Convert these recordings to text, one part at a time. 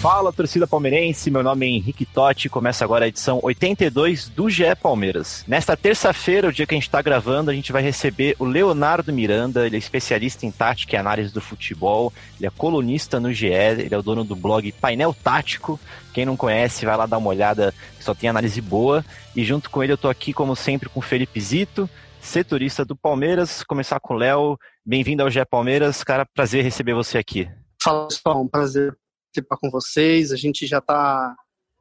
Fala, torcida palmeirense. Meu nome é Henrique Totti. Começa agora a edição 82 do GE Palmeiras. Nesta terça-feira, o dia que a gente está gravando, a gente vai receber o Leonardo Miranda. Ele é especialista em tática e análise do futebol. Ele é colunista no GE. Ele é o dono do blog Painel Tático. Quem não conhece, vai lá dar uma olhada, só tem análise boa. E junto com ele, eu estou aqui, como sempre, com o Felipe Zito, setorista do Palmeiras. Começar com o Léo. Bem-vindo ao GE Palmeiras. Cara, prazer receber você aqui. Fala, pessoal. Um prazer participar com vocês. A gente já está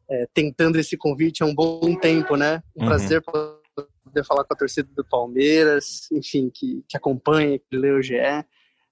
é, tentando esse convite há um bom tempo, né? Um uhum. prazer poder falar com a torcida do Palmeiras, enfim, que, que acompanha, que lê o GE.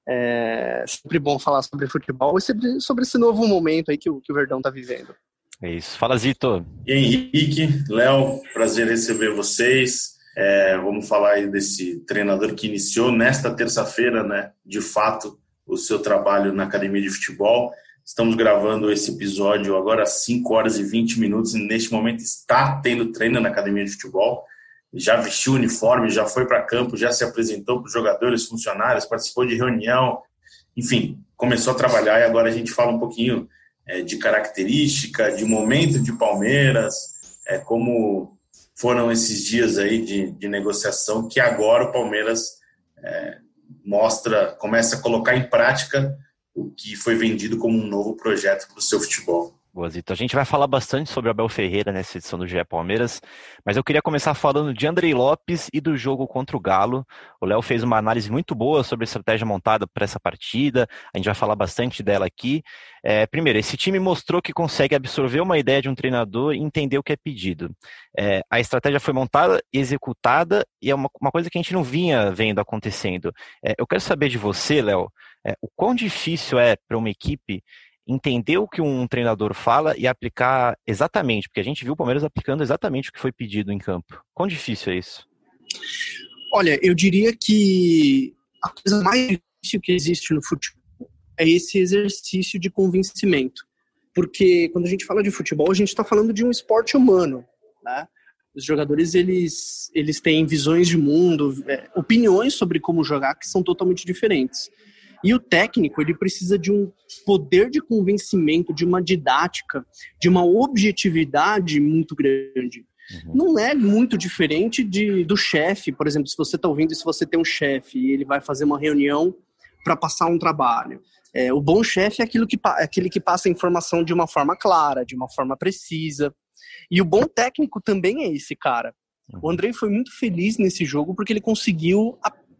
É sempre bom falar sobre futebol e sobre, sobre esse novo momento aí que o, que o Verdão está vivendo. É isso. Fala, Zito. E Henrique, Léo, prazer receber vocês. É, vamos falar aí desse treinador que iniciou nesta terça-feira, né, de fato, o seu trabalho na academia de futebol. Estamos gravando esse episódio agora às 5 horas e 20 minutos e neste momento está tendo treino na academia de futebol. Já vestiu o uniforme, já foi para campo, já se apresentou para os jogadores, funcionários, participou de reunião, enfim, começou a trabalhar e agora a gente fala um pouquinho é, de característica, de momento de Palmeiras, é, como foram esses dias aí de, de negociação que agora o Palmeiras é, mostra, começa a colocar em prática o que foi vendido como um novo projeto para o seu futebol. Boa, Zito. A gente vai falar bastante sobre Abel Ferreira nessa edição do GE Palmeiras, mas eu queria começar falando de Andrei Lopes e do jogo contra o Galo. O Léo fez uma análise muito boa sobre a estratégia montada para essa partida, a gente vai falar bastante dela aqui. É, primeiro, esse time mostrou que consegue absorver uma ideia de um treinador e entender o que é pedido. É, a estratégia foi montada, executada, e é uma, uma, coisa que a gente não vinha vendo acontecendo. É, eu quero saber de você, Léo, é, o quão difícil é para uma equipe entender o que um treinador fala e aplicar exatamente, porque a gente viu o Palmeiras aplicando exatamente o que foi pedido em campo. Quão difícil é isso? Olha, eu diria que a coisa mais difícil que existe no futebol é esse exercício de convencimento. Porque quando a gente fala de futebol, a gente está falando de um esporte humano, né? Os jogadores eles, eles têm visões de mundo, é, opiniões sobre como jogar que são totalmente diferentes. E o técnico, ele precisa de um poder de convencimento, de uma didática, de uma objetividade muito grande. Uhum. Não é muito diferente de, do chefe, por exemplo, se você está ouvindo, se você tem um chefe e ele vai fazer uma reunião para passar um trabalho. É, o bom chefe é aquilo que, é aquele que passa a informação de uma forma clara, de uma forma precisa. E o bom técnico também é esse cara. O uhum. Andrei foi muito feliz nesse jogo porque ele conseguiu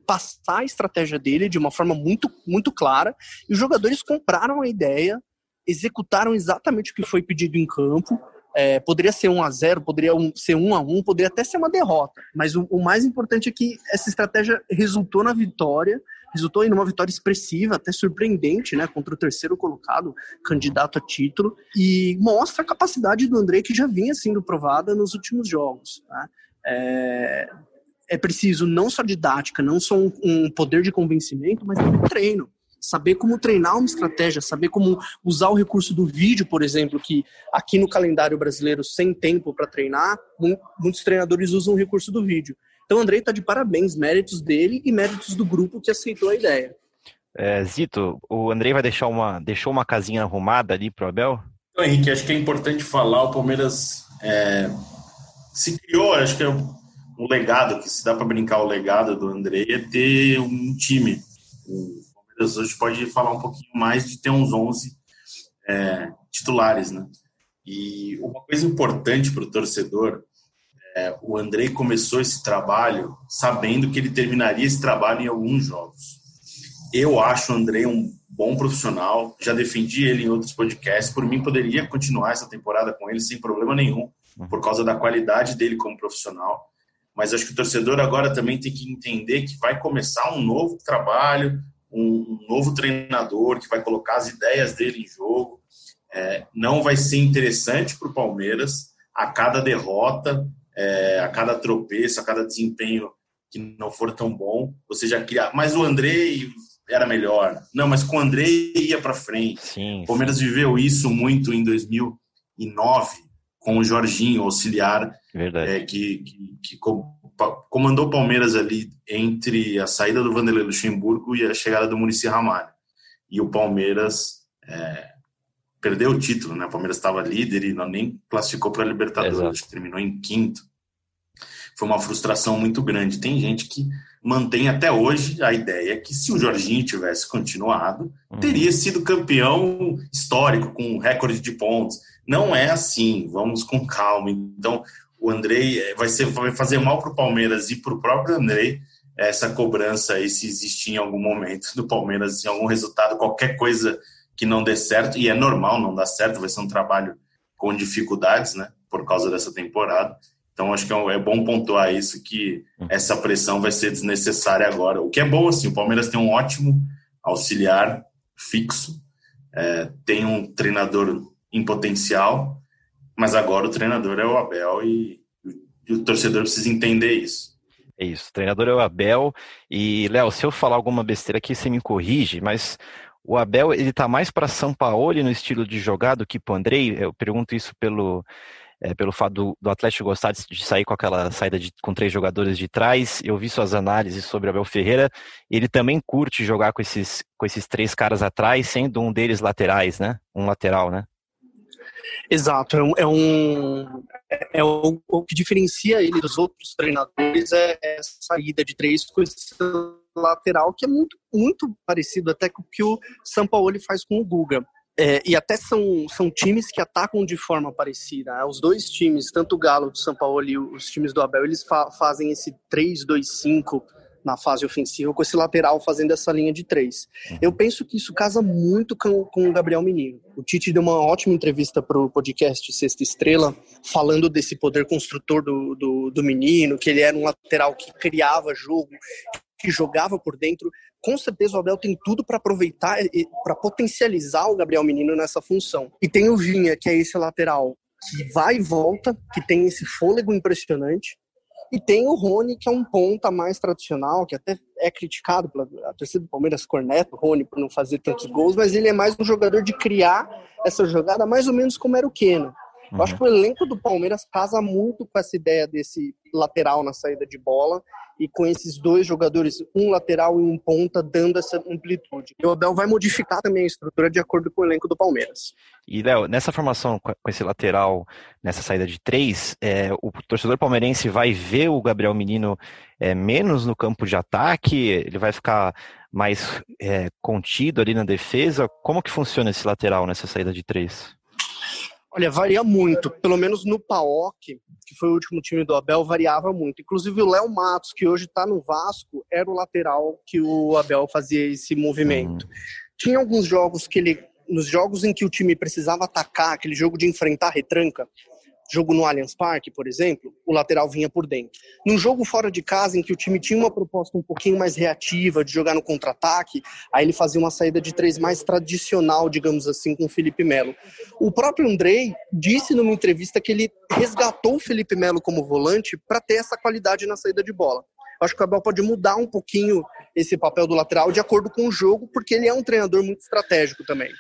passar a estratégia dele de uma forma muito, muito clara. E os jogadores compraram a ideia, executaram exatamente o que foi pedido em campo. É, poderia ser 1 a 0 poderia um, ser 1 a 1 poderia até ser uma derrota. Mas o, o, mais importante é que essa estratégia resultou na vitória, resultou em uma vitória expressiva, até surpreendente, né, contra o terceiro colocado, candidato a título, e mostra a capacidade do André que já vinha sendo provada nos últimos jogos. Né? É, é preciso não só didática, não só um, um poder de convencimento, mas também treino saber como treinar uma estratégia, saber como usar o recurso do vídeo, por exemplo, que aqui no calendário brasileiro, sem tempo para treinar, muitos treinadores usam o recurso do vídeo. Então, o Andrei está de parabéns, méritos dele e méritos do grupo que aceitou a ideia. É, Zito, o Andrei vai deixar uma, deixou uma casinha arrumada ali para o Abel? Então, Henrique, acho que é importante falar, o Palmeiras é, se criou, acho que é um legado, que se dá para brincar o legado do André, é ter um time. O Palmeiras hoje pode falar um pouquinho mais de ter uns 11 é, titulares, né? E uma coisa importante para o torcedor, é, o André começou esse trabalho sabendo que ele terminaria esse trabalho em alguns jogos. Eu acho o André um bom profissional, já defendi ele em outros podcasts, por mim poderia continuar essa temporada com ele sem problema nenhum, por causa da qualidade dele como profissional mas acho que o torcedor agora também tem que entender que vai começar um novo trabalho, um, novo treinador que vai colocar as ideias dele em jogo. é, não vai ser interessante para o Palmeiras a cada derrota, é, a cada tropeço, a cada desempenho que não for tão bom, você já cria. Mas o Andrei era melhor. Não, mas com o Andrei ia para frente. Sim, o Palmeiras viveu isso muito em 2009 com o Jorginho, auxiliar, é, que, que, que, comandou o Palmeiras ali entre a saída do Vanderlei Luxemburgo e a chegada do Murici Ramalho. E o Palmeiras é, perdeu o título, né? O Palmeiras estava líder e não nem classificou para a Libertadores, terminou em quinto. Foi uma frustração muito grande. Tem gente que mantém até hoje a ideia que se o Jorginho tivesse continuado, uhum. teria sido campeão histórico com recorde de pontos. Não é assim. Vamos com calma. Então, o Andrei eh, vai, ser, vai fazer mal para o Palmeiras e para o próprio Andrei essa cobrança aí se existir em algum momento do Palmeiras, em algum resultado, qualquer coisa que não dê certo, e é normal não dar certo, vai ser um trabalho com dificuldades, né, por causa dessa temporada. Então, acho que é, é bom pontuar isso, que essa pressão vai ser desnecessária agora. O que é bom, assim, o Palmeiras tem um ótimo auxiliar fixo, é, tem um treinador em potencial, mas agora o treinador é o Abel e, e o torcedor precisa entender isso. É isso, o treinador é o Abel. E, Léo, se eu falar alguma besteira aqui, você me corrige, mas o Abel, ele tá mais para São Paulo no estilo de jogar do que pro Andrei. Eu pergunto isso pelo, é, pelo fato do, do, Atlético gostar de, de, sair com aquela saída de, com três jogadores de trás. Eu vi suas análises sobre Abel Ferreira. Ele também curte jogar com esses, com esses três caras atrás, sendo um deles laterais, né? Um lateral, né? Exato, é um, é, um, é o, que diferencia ele dos outros treinadores é essa saída de três com esse lateral que é muito, muito parecido até com o que o Sampaoli faz com o Guga. É, e até são, são times que atacam de forma parecida. Né? Os dois times, tanto o Galo do São Paulo e os times do Abel, eles fa fazem esse 3-2-5 na fase ofensiva, com esse lateral fazendo essa linha de três. Uhum. Eu penso que isso casa muito com, com o Gabriel Menino. O Tite deu uma ótima entrevista para o podcast Sexta Estrela, falando desse poder construtor do, do, do menino, que ele era um lateral que criava jogo, que jogava por dentro. Com certeza o Abel tem tudo para aproveitar e para potencializar o Gabriel Menino nessa função. E tem o Vinha, que é esse lateral que vai e volta, que tem esse fôlego impressionante, e tem o Rony, que é um ponta mais tradicional, que até é criticado pela a torcida do Palmeiras, corneta Rony por não fazer tantos gols, mas ele é mais um jogador de criar essa jogada, mais ou menos como era o Keno. Eu acho uhum. que o elenco do Palmeiras casa muito com essa ideia desse lateral na saída de bola e com esses dois jogadores, um lateral e um ponta, dando essa amplitude. E o Abel vai modificar também a estrutura de acordo com o elenco do Palmeiras. E, Léo, nessa formação, com esse lateral, nessa saída de três, é, o torcedor palmeirense vai ver o Gabriel Menino é, menos no campo de ataque? Ele vai ficar mais é, contido ali na defesa? Como que funciona esse lateral nessa saída de três? Olha, varia muito. Pelo menos no PAOK, que foi o último time do Abel, variava muito. Inclusive o Léo Matos, que hoje está no Vasco, era o lateral que o Abel fazia esse movimento. Uhum. Tinha alguns jogos que ele. Nos jogos em que o time precisava atacar, aquele jogo de enfrentar retranca, jogo no Allianz Parque, por exemplo, o lateral vinha por dentro. Num jogo fora de casa, em que o time tinha uma proposta um pouquinho mais reativa, de jogar no contra-ataque, aí ele fazia uma saída de três mais tradicional, digamos assim, com o Felipe Melo. O próprio Andrei disse numa entrevista que ele resgatou o Felipe Melo como volante para ter essa qualidade na saída de bola. Acho que o Abel pode mudar um pouquinho esse papel do lateral de acordo com o jogo, porque ele é um treinador muito estratégico também.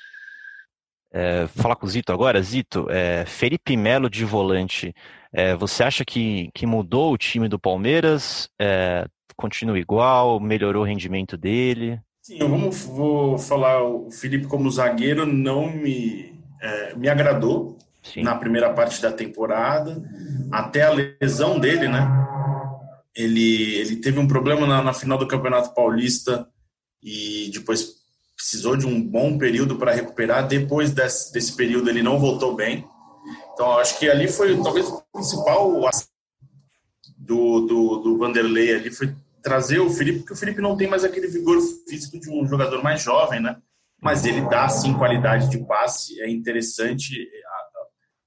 É, falar com o Zito agora. Zito, é, Felipe Melo de volante, é, você acha que, que mudou o time do Palmeiras? É, continua igual? Melhorou o rendimento dele? Sim, eu vou, vou falar, o Felipe como zagueiro não me, é, me agradou Sim. na primeira parte da temporada, até a lesão dele, né? Ele, ele teve um problema na, na final do Campeonato Paulista e depois precisou de um bom período para recuperar. Depois desse, desse, período, ele não voltou bem. Então, acho que ali foi talvez o principal do, do, do Vanderlei ali foi trazer o Felipe, porque o Felipe não tem mais aquele vigor físico de um jogador mais jovem, né? Mas ele dá sim qualidade de passe, é interessante.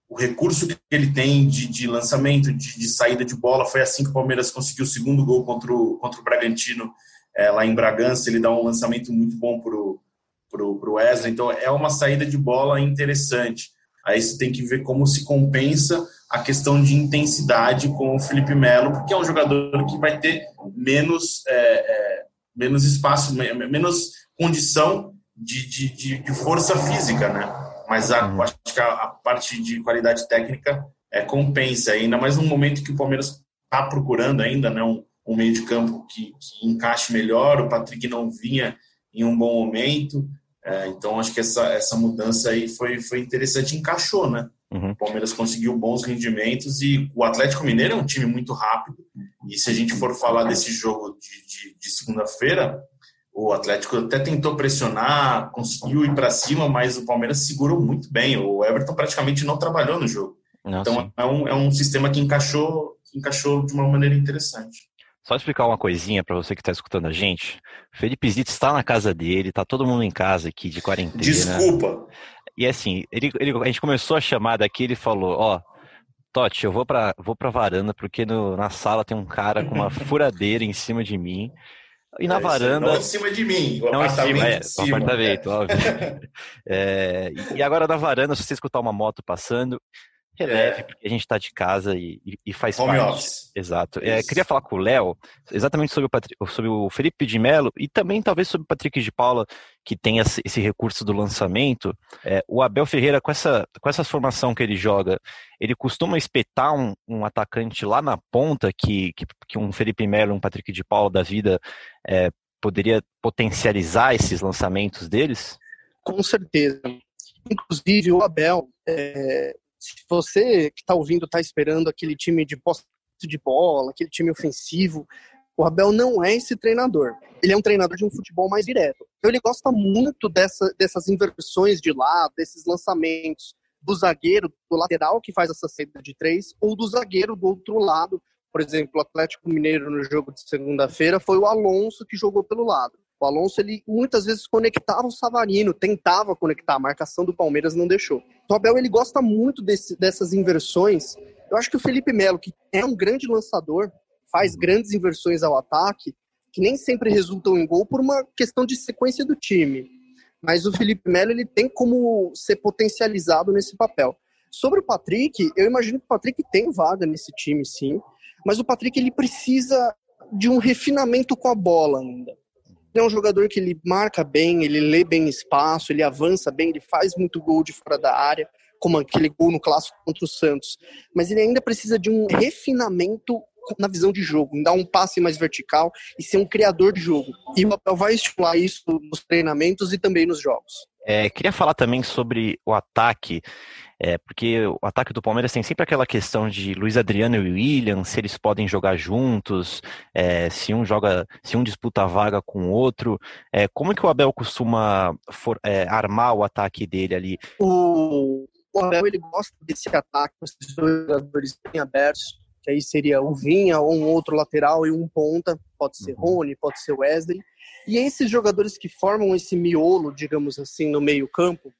O recurso que ele tem de, de lançamento, de, de, saída de bola, foi assim que o Palmeiras conseguiu o segundo gol contra o, contra o Bragantino é, lá em Bragança, ele dá um lançamento muito bom pro, para o Wesley. Então é uma saída de bola interessante. Aí você tem que ver como se compensa a questão de intensidade com o Felipe Melo, porque é um jogador que vai ter menos, é, é, menos espaço, menos condição de, de, de, força física, né? Mas a, uhum. acho que a, a, parte de qualidade técnica é, compensa, ainda mais num momento que o Palmeiras está procurando ainda, né? Um, um meio de campo que, que encaixe melhor, o Patrick não vinha em um bom momento, é, então acho que essa, essa mudança aí foi, foi interessante, encaixou, né? Uhum. O Palmeiras conseguiu bons rendimentos e o Atlético Mineiro é um time muito rápido. E se a gente for falar desse jogo de, de, de segunda-feira, o Atlético até tentou pressionar, conseguiu ir para cima, mas o Palmeiras segurou muito bem. O Everton praticamente não trabalhou no jogo. então é um, é um sistema que encaixou, que encaixou de uma maneira interessante. Só explicar uma coisinha para você que está escutando a gente. Felipe Zito está na casa dele, tá todo mundo em casa aqui de quarentena. Desculpa. E assim, ele, ele, a gente começou a chamada aqui, ele falou, ó, Totti, eu vou para vou pra varanda porque no, na sala tem um cara com uma furadeira em cima de mim. E na é, varanda. Não em cima de mim, o não apartamento. Em cima, é, em cima, o apartamento, é. óbvio. é, e agora na varanda, se você escutar uma moto passando, releve, é. porque a gente está de casa e, e faz Home parte. Office. Exato. É, queria falar com o Léo exatamente sobre o, Patri... sobre o Felipe de Mello e também talvez sobre o Patrick de Paula, que tem esse recurso do lançamento. É, o Abel Ferreira, com essa, com essa formação que ele joga, ele costuma espetar um, um atacante lá na ponta que, que, que, um Felipe Melo, um Patrick de Paula da vida é, poderia potencializar esses lançamentos deles? Com certeza. Inclusive, o Abel, é, se você que está ouvindo está esperando aquele time de posse de bola, aquele time ofensivo, o Abel não é esse treinador. Ele é um treinador de um futebol mais direto. Então ele gosta muito dessa, dessas inversões de lado, desses lançamentos do zagueiro, do lateral que faz essa saída de três, ou do zagueiro do outro lado. Por exemplo, o Atlético Mineiro no jogo de segunda-feira foi o Alonso que jogou pelo lado. O Alonso, ele muitas vezes conectava o Savarino, tentava conectar, a marcação do Palmeiras não deixou. O Abel, ele gosta muito desse, dessas inversões. Eu acho que o Felipe Melo, que é um grande lançador, faz grandes inversões ao ataque, que nem sempre resultam em gol por uma questão de sequência do time. Mas o Felipe Melo, ele tem como ser potencializado nesse papel. Sobre o Patrick, eu imagino que o Patrick tem vaga nesse time, sim. Mas o Patrick, ele precisa de um refinamento com a bola ainda. É um jogador que ele marca bem, ele lê bem espaço, ele avança bem, ele faz muito gol de fora da área, como aquele gol no clássico contra o Santos. Mas ele ainda precisa de um refinamento na visão de jogo, em dar um passe mais vertical e ser um criador de jogo. E o Abel vai estimular isso nos treinamentos e também nos jogos. É, queria falar também sobre o ataque. É, porque o ataque do Palmeiras tem sempre aquela questão de Luiz Adriano e William, se eles podem jogar juntos, é, se um joga, se um disputa a vaga com o outro. É, como que o Abel costuma for, é, armar o ataque dele ali? O, o, Abel ele gosta desse ataque com esses dois jogadores bem abertos, que aí seria o Vinha ou um outro lateral e um ponta, pode ser uhum. Rony, pode ser Wesley. E esses jogadores que formam esse miolo, digamos assim, no meio campo,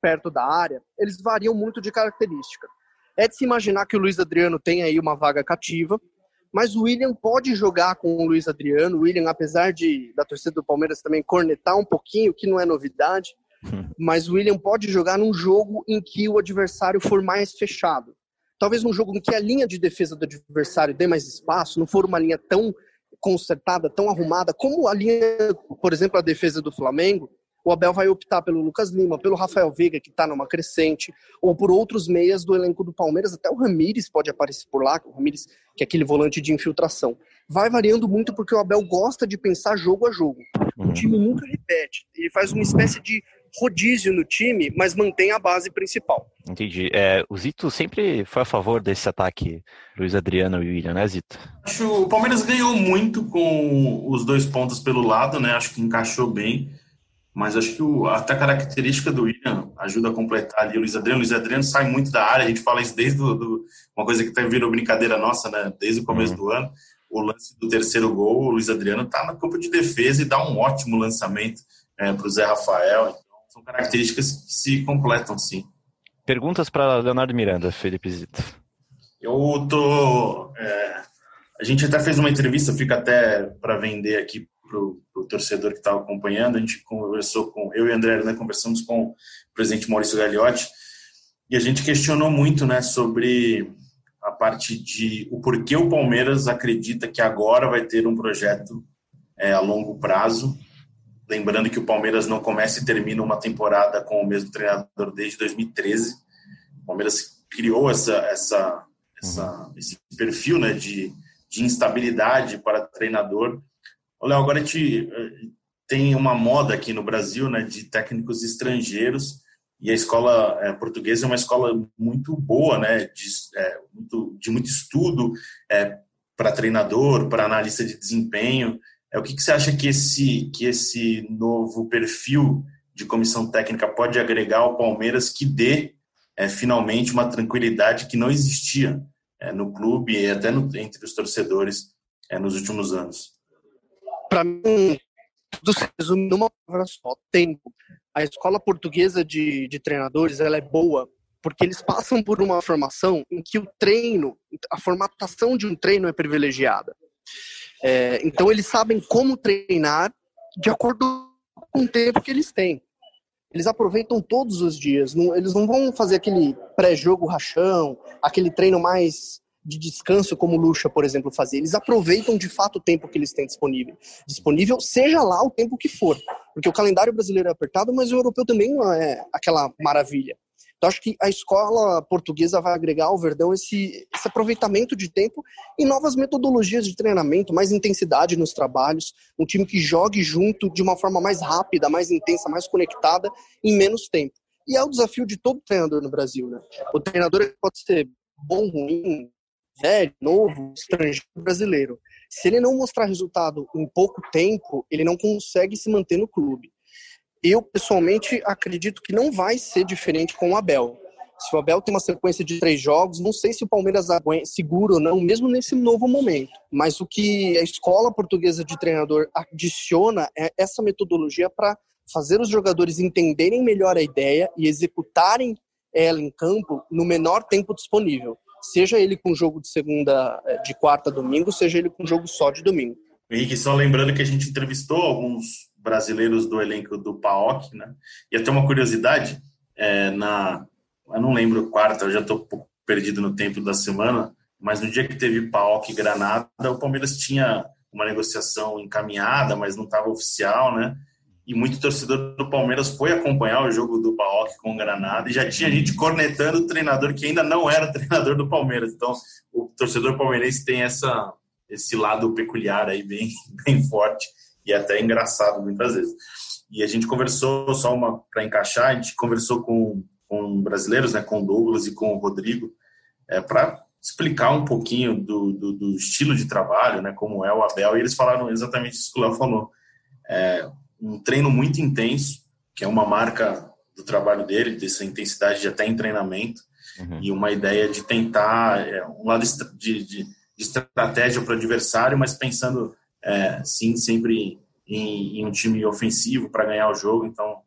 perto da área, eles variam muito de característica. É de se imaginar que o Luiz Adriano tem aí uma vaga cativa, mas o William pode jogar com o Luiz Adriano. O William, apesar de da torcida do Palmeiras também cornetar um pouquinho, que não é novidade, mas o William pode jogar num jogo em que o adversário for mais fechado. Talvez num jogo em que a linha de defesa do adversário dê mais espaço, não for uma linha tão consertada, tão arrumada, como a linha, por exemplo, a defesa do Flamengo, o Abel vai optar pelo Lucas Lima, pelo Rafael Veiga, que está numa crescente, ou por outros meias do elenco do Palmeiras, até o Ramires pode aparecer por lá, o Ramires, que é aquele volante de infiltração. Vai variando muito porque o Abel gosta de pensar jogo a jogo. O uhum. time nunca repete, ele faz uma espécie de rodízio no time, mas mantém a base principal. Entendi. É, o Zito sempre foi a favor desse ataque Luiz Adriano e William, né, Zito? Acho que o Palmeiras ganhou muito com os dois pontos pelo lado, né? Acho que encaixou bem mas acho que o, até a característica do William ajuda a completar ali o Luiz Adriano. O Luiz Adriano sai muito da área, a gente fala isso desde do, do, uma coisa que até virou brincadeira nossa, né? Desde o começo uhum. do ano. O lance do terceiro gol, o Luiz Adriano está no campo de defesa e dá um ótimo lançamento é, para o Zé Rafael. São características que se completam, sim. Perguntas para Leonardo Miranda, Felipe Zito. Eu tô. É, a gente até fez uma entrevista, fica até para vender aqui o torcedor que estava acompanhando. A gente conversou com, eu e o André, né, conversamos com o presidente Maurício Gagliotti, e a gente questionou muito né, sobre a parte de o porquê o Palmeiras acredita que agora vai ter um projeto é, a longo prazo. Lembrando que o Palmeiras não começa e termina uma temporada com o mesmo treinador desde 2013. O Palmeiras criou essa, essa, essa esse perfil né, de, de instabilidade para treinador. Léo, agora a gente eh, tem uma moda aqui no Brasil né, de técnicos estrangeiros e a escola é, portuguesa é uma escola muito boa, né, de, é, muito, de muito estudo é, para treinador, para analista de desempenho. É, o que, que você acha que esse, que esse novo perfil de comissão técnica pode agregar ao Palmeiras que dê é, finalmente uma tranquilidade que não existia é, no clube e até no, entre os torcedores é, nos últimos anos? Para mim, tudo se resume numa palavra só: tempo a escola portuguesa de, de treinadores ela é boa porque eles passam por uma formação em que o treino, a formatação de um treino é privilegiada. É, então eles sabem como treinar de acordo com o tempo que eles têm. Eles aproveitam todos os dias. Não, eles não vão fazer aquele pré-jogo rachão, aquele treino mais de descanso como o Lucha, por exemplo, fazia. Eles aproveitam de fato o tempo que eles têm disponível, disponível, seja lá o tempo que for. Porque o calendário brasileiro é apertado, mas o europeu também não é aquela maravilha. Então acho que a escola portuguesa vai agregar ao Verdão esse, esse aproveitamento de tempo e novas metodologias de treinamento, mais intensidade nos trabalhos, um time que jogue junto de uma forma mais rápida, mais intensa, mais conectada, em menos tempo. E é o desafio de todo treinador no Brasil, né? O treinador pode ser bom, ruim, velho, novo, estrangeiro, brasileiro. Se ele não mostrar resultado em pouco tempo, ele não consegue se manter no clube. Eu, pessoalmente, acredito que não vai ser diferente com o Abel. Se o Abel tem uma sequência de três jogos, não sei se o Palmeiras aguenta, segura ou não, mesmo nesse novo momento. Mas o que a escola portuguesa de treinador adiciona é essa metodologia para fazer os jogadores entenderem melhor a ideia e executarem ela em campo no menor tempo disponível seja ele com jogo de segunda, eh, de quarta domingo, seja ele com jogo só de domingo. Henrique, só lembrando que a gente entrevistou alguns brasileiros do elenco do PAOK, né? E até uma curiosidade, é, na, eu não lembro quarta, eu já estou um pouco perdido no tempo da semana, mas no dia que teve PAOK Granada, o Palmeiras tinha uma negociação encaminhada, mas não estava oficial, né? e muito torcedor do Palmeiras foi acompanhar o jogo do Paok com o Granada e já tinha gente cornetando o treinador que ainda não era treinador do Palmeiras. Então, o torcedor palmeirense tem essa, esse lado peculiar aí bem, bem forte e até engraçado muitas vezes. E a gente conversou, só uma para encaixar, a gente conversou com, com brasileiros, né, com o Douglas e com o Rodrigo, é, para explicar um pouquinho do, do, do, estilo de trabalho, né, como é o Abel, e eles falaram exatamente isso que o Léo falou. É, um treino muito intenso, que é uma marca do trabalho dele, dessa intensidade de até em treinamento, uhum. e uma ideia de tentar é, um lado de, de, de estratégia para o adversário, mas pensando é, sim sempre em, em, um time ofensivo para ganhar o jogo. Então,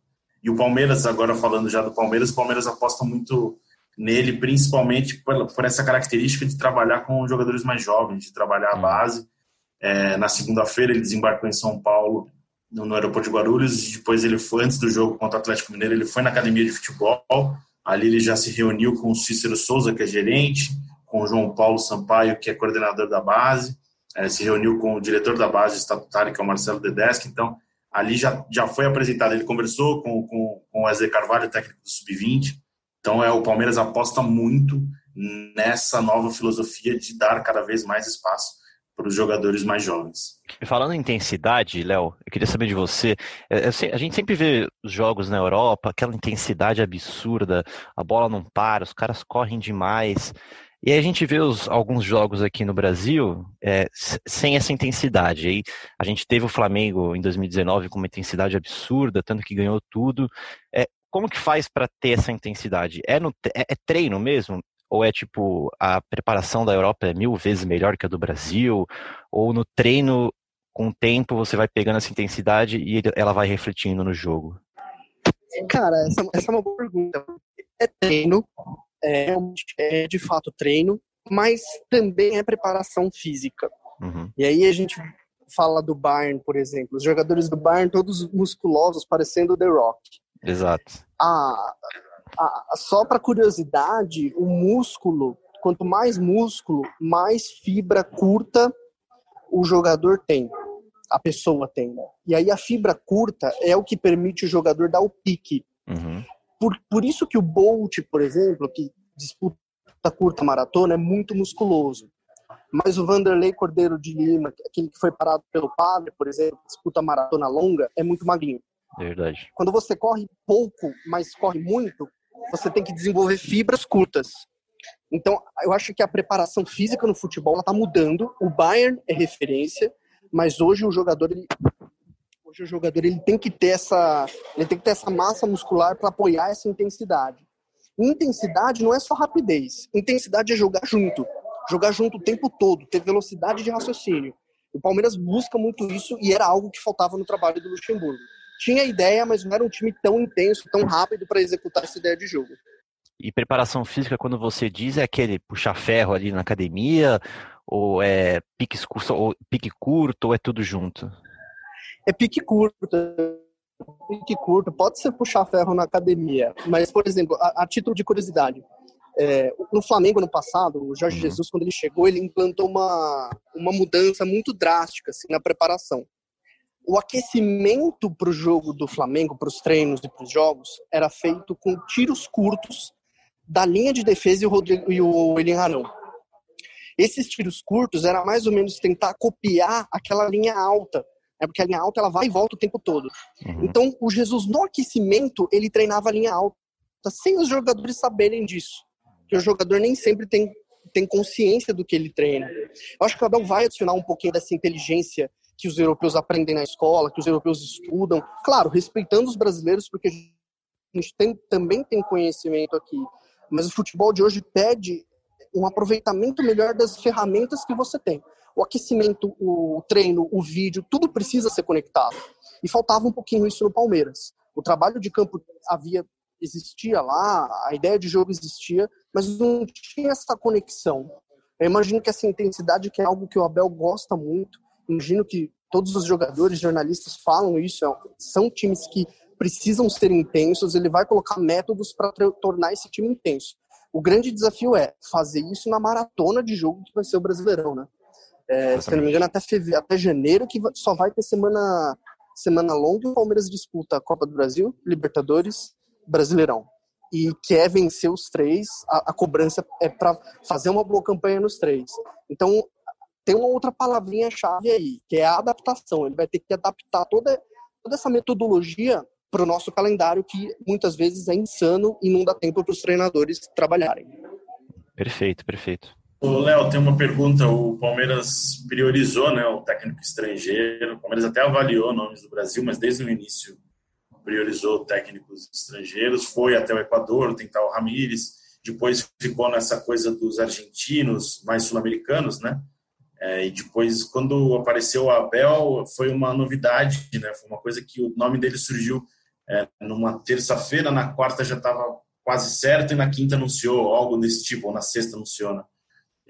e o Palmeiras agora falando já do Palmeiras, o Palmeiras aposta muito nele, principalmente por, por essa característica de trabalhar com jogadores mais jovens, de trabalhar a base. É, na segunda-feira ele desembarcou em São Paulo no, no aeroporto de Guarulhos. E depois ele foi, antes do jogo contra o Atlético Mineiro, ele foi na academia de futebol. Ali ele já se reuniu com o Cícero Souza, que é gerente, com o João Paulo Sampaio, que é coordenador da base, é, se reuniu com o diretor da base estatutária, que é o Marcelo Dedeschi. Então, ali já, já foi apresentado. Ele conversou com, com, com o Wesley Carvalho, técnico do Sub-20. Então, é, o Palmeiras aposta muito nessa nova filosofia de dar cada vez mais espaço para os jogadores mais jovens. Falando em intensidade, Léo, eu queria saber de você. É, a gente sempre vê os jogos na Europa, aquela intensidade absurda, a bola não para, os caras correm demais. E a gente vê os, alguns jogos aqui no Brasil é, sem essa intensidade. Aí a gente teve o Flamengo em 2019 com uma intensidade absurda, tanto que ganhou tudo. É, como que faz para ter essa intensidade? É, no, é, é treino mesmo? Ou é tipo, a preparação da Europa é mil vezes melhor que a do Brasil? Ou no treino, com o tempo, você vai pegando essa intensidade e ela vai refletindo no jogo? Cara, essa, essa é uma pergunta. É treino, é, é de fato treino, mas também é preparação física. Uhum. E aí a gente fala do Bayern, por exemplo. Os jogadores do Bayern todos musculosos, parecendo The Rock. Exato. Ah, ah, só para curiosidade, o músculo, quanto mais músculo, mais fibra curta o jogador tem, a pessoa tem. Né? E aí a fibra curta é o que permite o jogador dar o pique. Uhum. Por, por isso que o Bolt, por exemplo, que disputa curta maratona, é muito musculoso. Mas o Vanderlei Cordeiro de Lima, aquele que foi parado pelo padre, por exemplo, disputa maratona longa, é muito magrinho. Verdade. Quando você corre pouco, mas corre muito, você tem que desenvolver fibras curtas. Então, eu acho que a preparação física no futebol está mudando. O Bayern é referência, mas hoje o jogador ele, hoje o jogador ele tem que ter essa ele tem que ter essa massa muscular para apoiar essa intensidade. Intensidade não é só rapidez. Intensidade é jogar junto, jogar junto o tempo todo, ter velocidade de raciocínio. O Palmeiras busca muito isso e era algo que faltava no trabalho do Luxemburgo. Tinha ideia, mas não era um time tão intenso, tão rápido para executar essa ideia de jogo. E preparação física, quando você diz, é aquele puxar ferro ali na academia, ou é pique, ou pique curto, ou é tudo junto? É pique curto. Pique curto, pode ser puxar ferro na academia, mas, por exemplo, a, a título de curiosidade, é, no Flamengo no passado, o Jorge uhum. Jesus, quando ele chegou, ele implantou uma, uma mudança muito drástica assim, na preparação. O aquecimento para o jogo do Flamengo, para os treinos e para os jogos, era feito com tiros curtos da linha de defesa e o, Rodrigo, e o William Arão. Esses tiros curtos era mais ou menos tentar copiar aquela linha alta, é porque a linha alta ela vai e volta o tempo todo. Uhum. Então, o Jesus no aquecimento, ele treinava a linha alta sem os jogadores saberem disso. Que o jogador nem sempre tem, tem consciência do que ele treina. Eu acho que o Abel vai adicionar um pouquinho dessa inteligência que os europeus aprendem na escola, que os europeus estudam. Claro, respeitando os brasileiros, porque a gente tem, também tem conhecimento aqui. Mas o futebol de hoje pede um aproveitamento melhor das ferramentas que você tem. O aquecimento, o treino, o vídeo, tudo precisa ser conectado. E faltava um pouquinho isso no Palmeiras. O trabalho de campo havia existia lá, a ideia de jogo existia, mas não tinha essa conexão. Eu imagino que essa intensidade que é algo que o Abel gosta muito. Imagino que todos os jogadores, jornalistas falam isso. São times que precisam ser intensos, ele vai colocar métodos para tornar esse time intenso. O grande desafio é fazer isso na maratona de jogo que vai ser o Brasileirão, né? É, se não me engano, até, fevereiro, até janeiro, que só vai ter semana, semana longa, o Palmeiras disputa a Copa do Brasil, Libertadores, Brasileirão. E quer vencer os três, a, a cobrança é para fazer uma boa campanha nos três. Então, tem uma outra palavrinha-chave aí, que é a adaptação. Ele vai ter que adaptar toda, toda essa metodologia para o nosso calendário, que muitas vezes é insano e não dá tempo para os treinadores trabalharem. Perfeito, perfeito. Léo, tem uma pergunta. O Palmeiras priorizou né, o técnico estrangeiro. O Palmeiras até avaliou nomes do Brasil, mas desde o início priorizou técnicos estrangeiros. Foi até o Equador tentar o Ramírez. Depois ficou nessa coisa dos argentinos, mais sul-americanos, né? É, e depois, quando apareceu o Abel, foi uma novidade, né? Foi uma coisa que o nome dele surgiu é, numa terça-feira, na quarta já estava quase certo e na quinta anunciou algo desse tipo, ou na sexta anunciou. Né?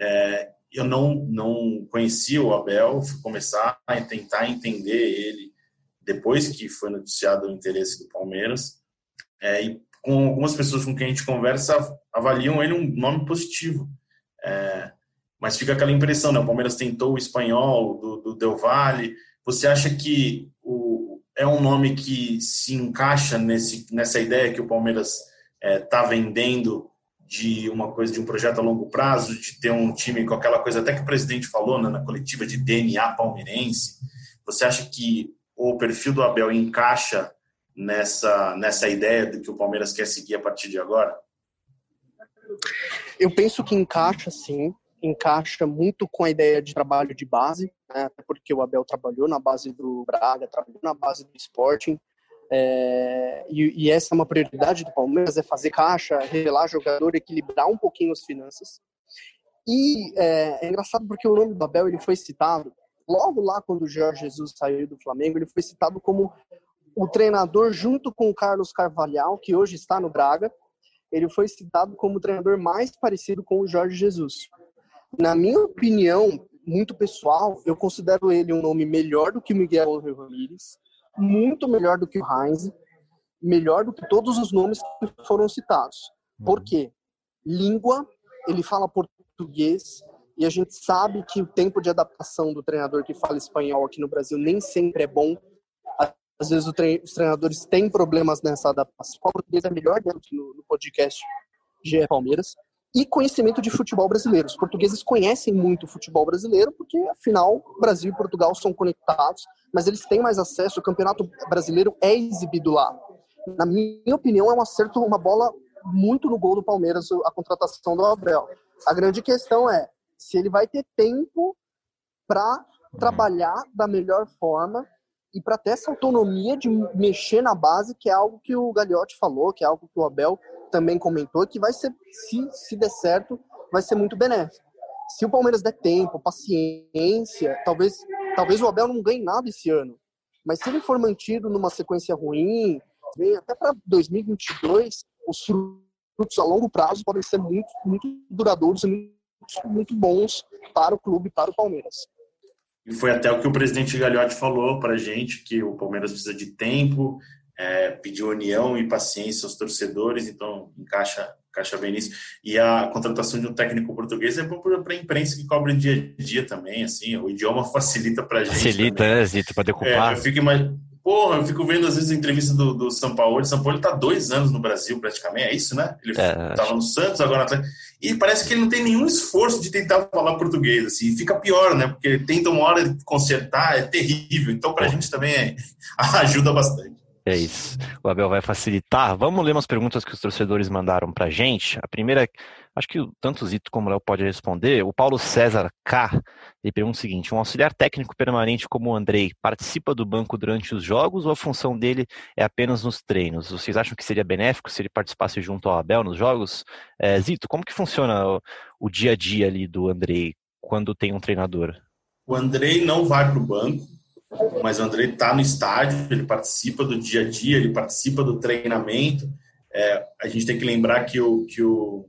É, eu não, não conhecia o Abel, fui começar a tentar entender ele depois que foi noticiado o interesse do Palmeiras. É, e com algumas pessoas com quem a gente conversa, avaliam ele um nome positivo. É, mas fica aquela impressão, né? O Palmeiras tentou o espanhol do, do Del Valle. Você acha que o, é um nome que se encaixa nesse, nessa ideia que o Palmeiras está é, vendendo de uma coisa, de um projeto a longo prazo, de ter um time com aquela coisa até que o presidente falou né, na coletiva de DNA palmeirense. Você acha que o perfil do Abel encaixa nessa, nessa ideia do que o Palmeiras quer seguir a partir de agora? Eu penso que encaixa sim encaixa muito com a ideia de trabalho de base, né? porque o Abel trabalhou na base do Braga, trabalhou na base do Sporting, é, e, e, essa é uma prioridade do Palmeiras, é fazer caixa, revelar jogador, equilibrar um pouquinho as finanças. E é, é, engraçado porque o nome do Abel ele foi citado, logo lá quando o Jorge Jesus saiu do Flamengo, ele foi citado como o treinador junto com o Carlos Carvalhal, que hoje está no Braga, ele foi citado como o treinador mais parecido com o Jorge Jesus. Na minha opinião, muito pessoal, eu considero ele um nome melhor do que o Miguel Ramírez, muito melhor do que o Heinz, melhor do que todos os nomes que foram citados. Uhum. Por quê? Língua, ele fala português, e a gente sabe que o tempo de adaptação do treinador que fala espanhol aqui no Brasil nem sempre é bom. Às vezes os treinadores têm problemas nessa adaptação. O português é melhor dentro no podcast GE Palmeiras e conhecimento de futebol brasileiro. Os portugueses conhecem muito o futebol brasileiro, porque, afinal, Brasil e Portugal são conectados, mas eles têm mais acesso. O campeonato brasileiro é exibido lá. Na minha opinião, é um acerto, uma bola muito no gol do Palmeiras, a contratação do Abel. A grande questão é se ele vai ter tempo para trabalhar da melhor forma e para ter essa autonomia de mexer na base, que é algo que o Gagliotti falou, que é algo que o Abel também comentou que vai ser, se, se der certo, vai ser muito benéfico. Se o Palmeiras der tempo, paciência, talvez, talvez o Abel não ganhe nada esse ano. Mas se ele for mantido numa sequência ruim, até para 2022, os frutos a longo prazo podem ser muito, muito duradouros e muito, muito bons para o clube, para o Palmeiras. E foi até o que o presidente Gagliotti falou para a gente, que o Palmeiras precisa de tempo, é, pediu união e paciência aos torcedores, então encaixa, encaixa bem nisso. E a contratação de um técnico português é bom para a imprensa que cobre dia a dia também, assim, o idioma facilita para a gente. Facilita, né, Zito, para decupar. É, eu fico imaginando Porra, eu fico vendo às vezes a entrevista do, do São Paulo. São Paulo está dois anos no Brasil, praticamente. É isso, né? Ele estava é, no Santos, agora no E parece que ele não tem nenhum esforço de tentar falar português, assim. E fica pior, né? Porque ele tenta uma hora consertar, é terrível. Então, para a gente também é, ajuda bastante. É isso. O Abel vai facilitar. Vamos ler umas perguntas que os torcedores mandaram pra gente. A primeira, acho que tanto o Zito como o Léo pode responder. O Paulo César K. Ele pergunta o seguinte: um auxiliar técnico permanente como o Andrei participa do banco durante os jogos ou a função dele é apenas nos treinos? Vocês acham que seria benéfico se ele participasse junto ao Abel nos jogos? É, Zito, como que funciona o, o dia a dia ali do Andrei quando tem um treinador? O Andrei não vai para o banco mas o André está no estádio, ele participa do dia a dia, ele participa do treinamento. É, a gente tem que lembrar que o, que o,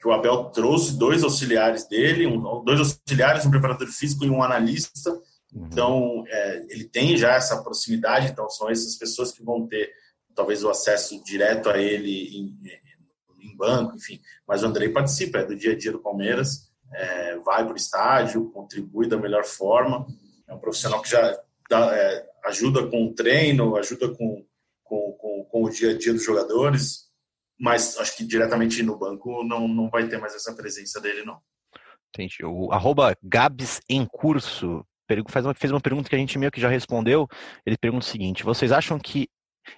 que o Abel trouxe dois auxiliares dele, um, dois auxiliares, um preparador físico e um analista. Uhum. Então, é, ele tem já essa proximidade, então são essas pessoas que vão ter talvez o acesso direto a ele em, em banco, enfim. Mas o André participa, é do dia a dia do Palmeiras, é, vai para o estádio, contribui da melhor forma. É um profissional que já dá, é, ajuda com o treino, ajuda com, com, com, com, o dia a dia dos jogadores, mas acho que diretamente no banco não, não vai ter mais essa presença dele, não. Entendi. O arroba Gabs em curso faz uma, fez uma pergunta que a gente meio que já respondeu. Ele pergunta o seguinte: vocês acham que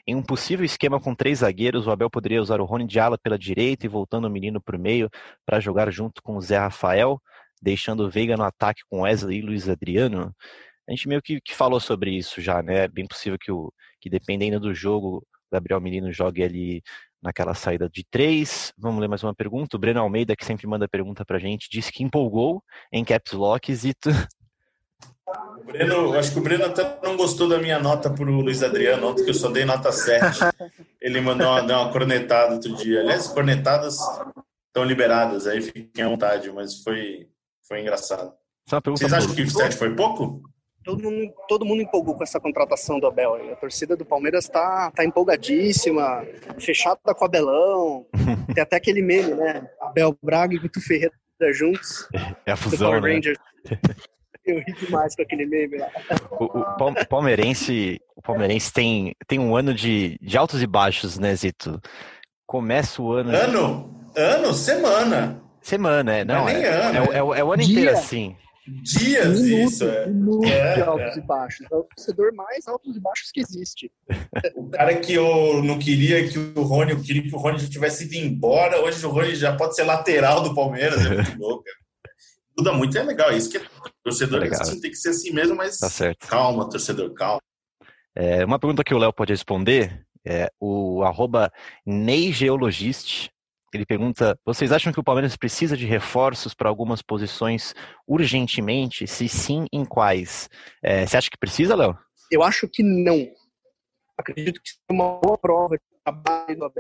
em um possível esquema com três zagueiros, o Abel poderia usar o Rony de ala pela direita e voltando o menino para o meio para jogar junto com o Zé Rafael, deixando o Veiga no ataque com Wesley e Luiz Adriano? A gente meio que, que falou sobre isso já, né? É bem possível que, o, que dependendo do jogo, o Gabriel Menino jogue ali naquela saída de três. Vamos ler mais uma pergunta. O Breno Almeida, que sempre manda pergunta pra gente, disse que empolgou em caps lock, Zito. O Breno, acho que o Breno até não gostou da minha nota pro Luiz Adriano ontem, que eu só dei nota 7. Ele mandou uma, uma cornetada outro dia. Aliás, cornetadas estão liberadas, aí fiquem à vontade, mas foi, foi engraçado. Vocês acham que o 7 foi pouco? Todo mundo, todo mundo empolgou com essa contratação do Abel. A torcida do Palmeiras está tá empolgadíssima, fechada com o Abelão. Tem até aquele meme, né? Abel Braga e Guto Ferreira juntos. É a fusão, né? Rangers. Eu ri demais com aquele meme lá. O, o palmeirense, o palmeirense tem, tem um ano de, de altos e baixos, né, Zito? Começa o ano. Ano? Ano? Semana. Semana, é. Não, não é, é, ano, é, é, é, o ano Dia. inteiro assim dias minuto, isso. É. Minuto é, de altos é. e baixos. É o torcedor mais altos e baixos que existe. O cara que eu não queria que o Rony, eu queria que o Rony já tivesse ido embora. Hoje o Rony já pode ser lateral do Palmeiras. É muito louco. Muda muito, é legal. Isso que é torcedor é assim, tem que ser assim mesmo, mas tá calma, torcedor, calma. É, uma pergunta que o Léo pode responder é o arroba Neigeologist ele pergunta: vocês acham que o Palmeiras precisa de reforços para algumas posições urgentemente? Se sim, em quais? É, você acha que precisa, Léo? Eu acho que não. Acredito que é uma boa prova de trabalho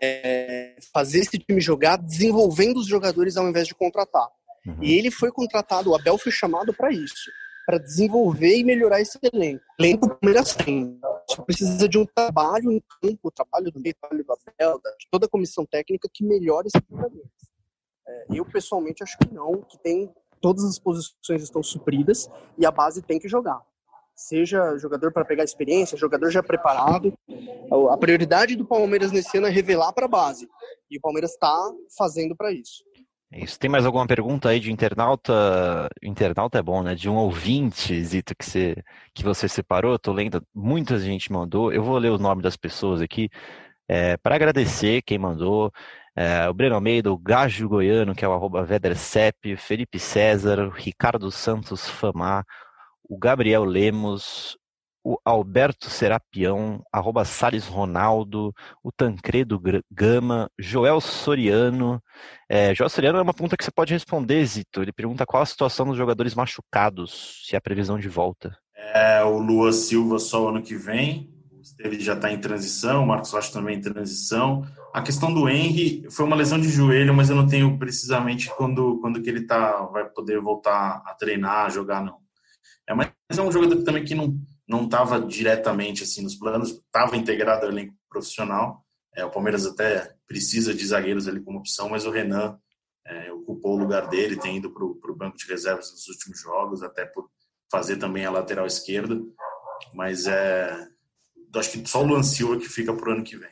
é fazer esse time jogar desenvolvendo os jogadores ao invés de contratar. Uhum. E ele foi contratado, o Abel foi chamado para isso, para desenvolver e melhorar esse elenco. Elenco o Palmeiras tem. Só precisa de um trabalho em campo, trabalho do meio, trabalho do Abel, de toda a comissão técnica que melhore esses jogadores. É, eu, pessoalmente, acho que não, que tem todas as posições estão supridas e a base tem que jogar. Seja jogador para pegar experiência, jogador já preparado. A prioridade do Palmeiras nesse ano é revelar para a base. E o Palmeiras está fazendo para isso. É isso. Tem mais alguma pergunta aí de internauta? Internauta é bom, né? De um ouvinte, Zito, que você, que você separou. Tô lendo, muita gente mandou. Eu vou ler o nome das pessoas aqui é, para agradecer quem mandou. É, o Breno Almeida, o Gajo Goiano, que é o arroba Felipe César, Ricardo Santos Famar, o Gabriel Lemos, o Alberto Serapião, arroba Salles Ronaldo, o Tancredo Gama, Joel Soriano. É, Joel Soriano é uma pergunta que você pode responder, Zito. Ele pergunta qual a situação dos jogadores machucados, se há previsão de volta. É, o Lua Silva só ano que vem, ele já está em transição, o Marcos Rocha também em transição. A questão do Henry foi uma lesão de joelho, mas eu não tenho precisamente quando, quando que ele tá, vai poder voltar a treinar, a jogar, não. É, mas é um jogador também que não não estava diretamente assim nos planos, estava integrado ao elenco profissional. É, o Palmeiras até precisa de zagueiros ali como opção, mas o Renan é, ocupou o lugar dele, tem ido para o banco de reservas nos últimos jogos, até por fazer também a lateral esquerda. Mas é, acho que só o Luan Silva que fica para o ano que vem.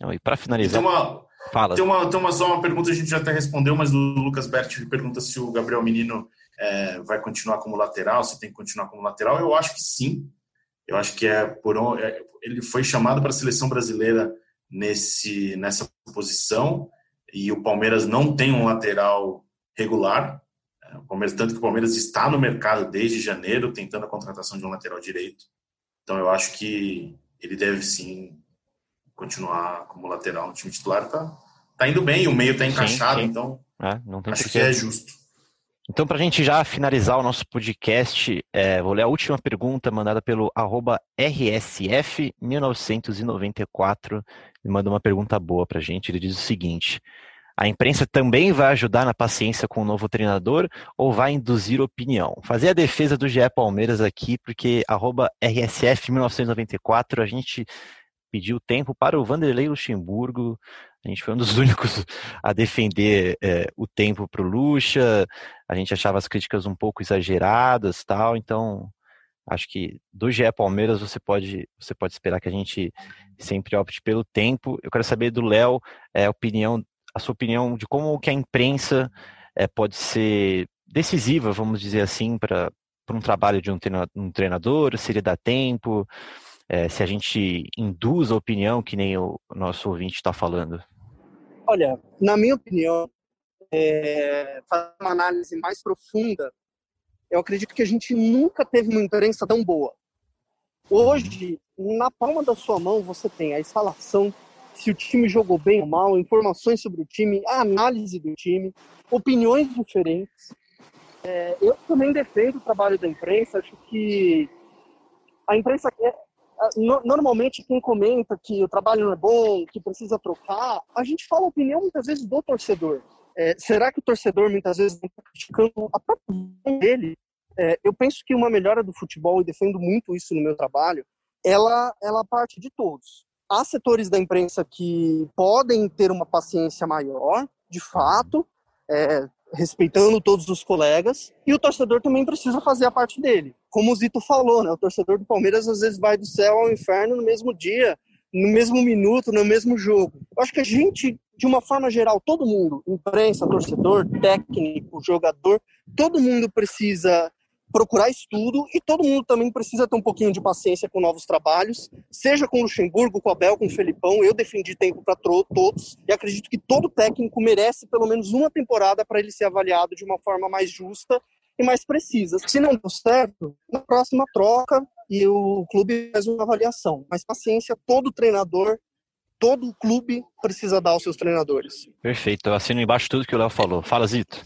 Não, e para finalizar. tem uma, Fala. Tem uma, tem uma, só uma pergunta, a gente já até respondeu, mas o Lucas Berti pergunta se o Gabriel Menino é, vai continuar como lateral, se tem que continuar como lateral. Eu acho que sim. Eu acho que é por é, ele foi chamado para a seleção brasileira nesse nessa posição e o Palmeiras não tem um lateral regular. É, o Palmeiras tanto que o Palmeiras está no mercado desde janeiro tentando a contratação de um lateral direito. Então eu acho que ele deve sim continuar como lateral no time titular. Tá, tá indo bem, o meio tá encaixado, sim, sim. então é, acho que é justo. Então, para a gente já finalizar o nosso podcast, é, vou ler a última pergunta mandada pelo RSF1994. Ele manda uma pergunta boa para a gente. Ele diz o seguinte: a imprensa também vai ajudar na paciência com o novo treinador ou vai induzir opinião? Fazer a defesa do GE Palmeiras aqui, porque RSF1994 a gente pediu tempo para o Vanderlei Luxemburgo. A gente foi um dos únicos a defender é, o tempo para o Luxa. A gente achava as críticas um pouco exageradas, tal. Então, acho que do GE Palmeiras você pode você pode esperar que a gente sempre opte pelo tempo. Eu quero saber do Léo é, a opinião, a sua opinião de como que a imprensa é, pode ser decisiva, vamos dizer assim, para um trabalho de um treinador, se ele dá tempo, é, se a gente induz a opinião que nem o nosso ouvinte está falando? Olha, na minha opinião, é, fazer uma análise mais profunda, eu acredito que a gente nunca teve uma imprensa tão boa. Hoje, na palma da sua mão, você tem a instalação, se o time jogou bem ou mal, informações sobre o time, a análise do time, opiniões diferentes. É, eu também defendo o trabalho da imprensa, acho que a imprensa normalmente quem comenta que o trabalho não é bom, que precisa trocar, a gente fala a opinião muitas vezes do torcedor. É, será que o torcedor muitas vezes está criticando a própria dele? É, eu penso que uma melhora do futebol, e defendo muito isso no meu trabalho, ela, ela parte de todos. Há setores da imprensa que podem ter uma paciência maior, de fato, é, respeitando todos os colegas, e o torcedor também precisa fazer a parte dele. Como o Zito falou, né, o torcedor do Palmeiras às vezes vai do céu ao inferno no mesmo dia, no mesmo minuto, no mesmo jogo. Eu acho que a gente, de uma forma geral, todo mundo, imprensa, torcedor, técnico, jogador, todo mundo precisa procurar estudo e todo mundo também precisa ter um pouquinho de paciência com novos trabalhos, seja com Luxemburgo, com Abel, com o Felipão. Eu defendi tempo para todos e acredito que todo técnico merece pelo menos uma temporada para ele ser avaliado de uma forma mais justa e mais precisa. Se não deu certo, na próxima troca e o clube faz uma avaliação. Mas paciência, todo treinador todo clube precisa dar aos seus treinadores. Perfeito, eu assino embaixo tudo que o Léo falou. Fala, Zito.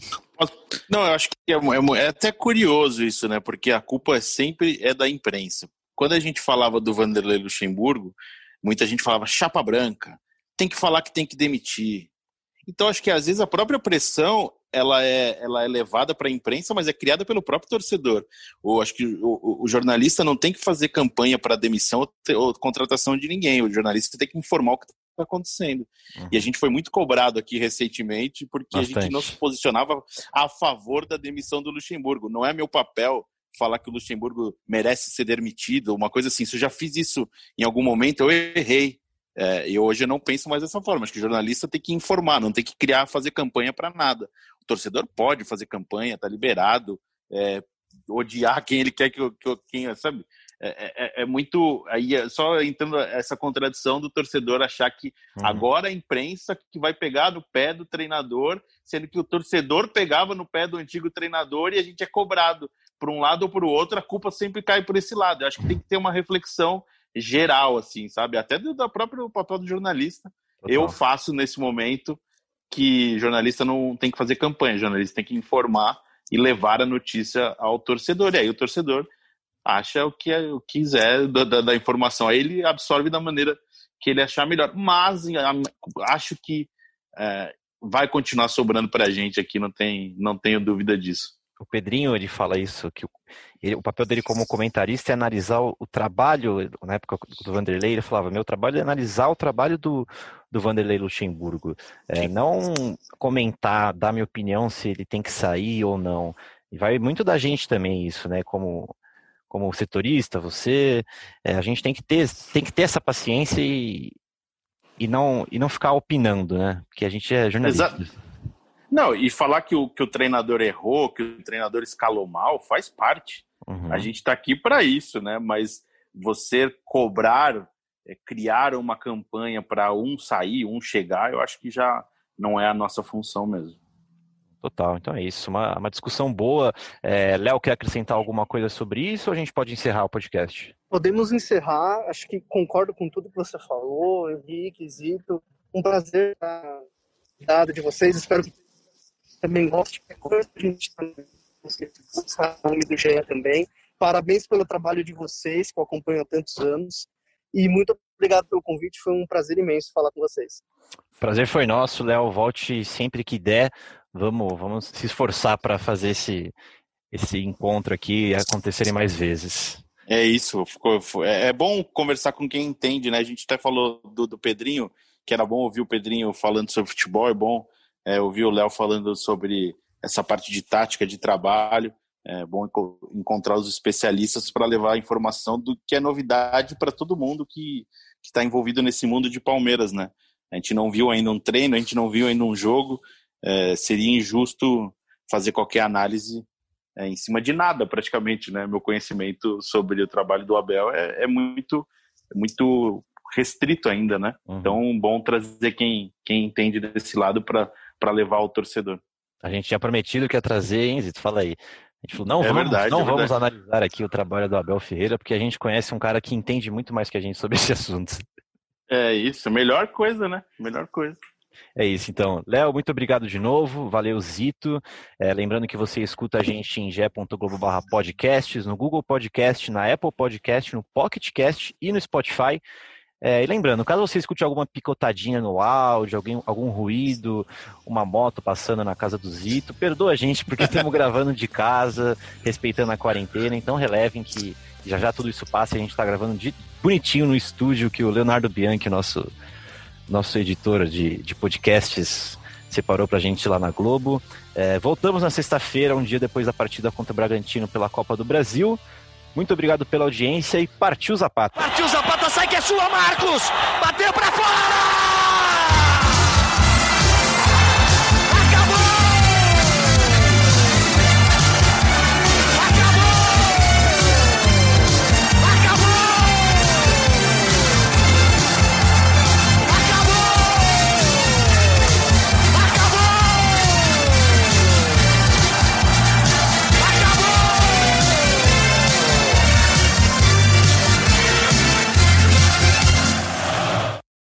Não, eu acho que é, é, é, até curioso isso, né? Porque a culpa sempre é da imprensa. Quando a gente falava do Vanderlei Luxemburgo, muita gente falava chapa branca, tem que falar que tem que demitir. Então acho que às vezes a própria pressão ela é, ela é levada para a imprensa, mas é criada pelo próprio torcedor. Ou acho que o, o jornalista não tem que fazer campanha para demissão ou, ou, contratação de ninguém. O jornalista tem que informar o que está acontecendo. Uhum. E a gente foi muito cobrado aqui recentemente porque Bastante. a gente não se posicionava a favor da demissão do Luxemburgo. Não é meu papel falar que o Luxemburgo merece ser demitido, uma coisa assim. Se eu já fiz isso em algum momento, eu errei. É, e hoje eu não penso mais dessa forma. Acho que o jornalista tem que informar, não tem que criar, fazer campanha para nada. O torcedor pode fazer campanha, está liberado, é, odiar quem ele quer que, que quem, sabe? É, é, é, é, muito aí é só entrando essa contradição do torcedor achar que uhum. agora a imprensa que vai pegar no pé do treinador, sendo que o torcedor pegava no pé do antigo treinador e a gente é cobrado por um lado ou por outro, a culpa sempre cai por esse lado. Eu acho que tem que ter uma reflexão geral, assim, sabe? Até do, do próprio papel do jornalista. Total. Eu faço nesse momento que jornalista não tem que fazer campanha, jornalista tem que informar e levar a notícia ao torcedor. E aí o torcedor acha o que o quiser da, da, da informação, aí ele absorve da maneira que ele achar melhor. Mas acho que é, vai continuar sobrando para a gente aqui, não, tem, não tenho dúvida disso o Pedrinho ele fala isso, que o, ele, o papel dele como comentarista é analisar o, o, trabalho, na época do Vanderlei, ele falava, meu trabalho é analisar o trabalho do, do Vanderlei Luxemburgo, é, não comentar, dar minha opinião se ele tem que sair ou não. E vai muito da gente também isso, né, como, como setorista, você, é, a gente tem que ter, tem que ter essa paciência e, e, não, e não ficar opinando, né, porque a gente é jornalista. Exato. Não, e falar que o, que o treinador errou, que o treinador escalou mal, faz parte. Uhum. A gente está aqui para isso, né? Mas você cobrar, é, criar uma campanha para um sair, um chegar, eu acho que já não é a nossa função mesmo. Total, então é isso. Uma, uma discussão boa. É, Léo, quer acrescentar alguma coisa sobre isso ou a gente pode encerrar o podcast? Podemos encerrar. Acho que concordo com tudo que você falou, Henrique, Zito. Um prazer estar dado de vocês. Espero que também gosto de coisa, a gente está nome do GE também. Parabéns pelo trabalho de vocês, que eu acompanho há tantos anos. E muito obrigado pelo convite, foi um prazer imenso falar com vocês. Prazer foi nosso, Léo. Volte sempre que der. Vamos, vamos se esforçar para fazer esse, esse encontro aqui acontecerem mais vezes. É isso, ficou, é, é bom conversar com quem entende, né? A gente até falou do, do Pedrinho, que era bom ouvir o Pedrinho falando sobre futebol, é bom é, ouvi o Léo falando sobre essa parte de tática de trabalho. É bom encontrar os especialistas para levar a informação do que é novidade para todo mundo que está envolvido nesse mundo de Palmeiras, né? A gente não viu ainda um treino, a gente não viu ainda um jogo. É, seria injusto fazer qualquer análise é, em cima de nada, praticamente, né? Meu conhecimento sobre o trabalho do Abel é, é muito, é muito restrito ainda, né? Uhum. Então, bom trazer quem, quem entende desse lado para para levar o torcedor. A gente tinha prometido que ia trazer, hein, Zito? Fala aí. A gente falou, não, é vamos, verdade, não é vamos analisar aqui o trabalho do Abel Ferreira, porque a gente conhece um cara que entende muito mais que a gente sobre esse assunto. É isso, melhor coisa, né? Melhor coisa. É isso, então. Léo, muito obrigado de novo. Valeu, Zito. É, lembrando que você escuta a gente em ge.globo podcasts, no Google Podcast, na Apple Podcast, no Pocket Cast e no Spotify. É, e lembrando, caso você escute alguma picotadinha no áudio, alguém, algum ruído, uma moto passando na casa do Zito, perdoa a gente, porque estamos gravando de casa, respeitando a quarentena, então relevem que já já tudo isso passa e a gente está gravando de, bonitinho no estúdio que o Leonardo Bianchi, nosso, nosso editor de, de podcasts, separou pra gente lá na Globo. É, voltamos na sexta-feira, um dia depois da partida contra o Bragantino pela Copa do Brasil. Muito obrigado pela audiência e partiu Zapata. Partiu Zapata, sai que é sua, Marcos! Bateu para fora!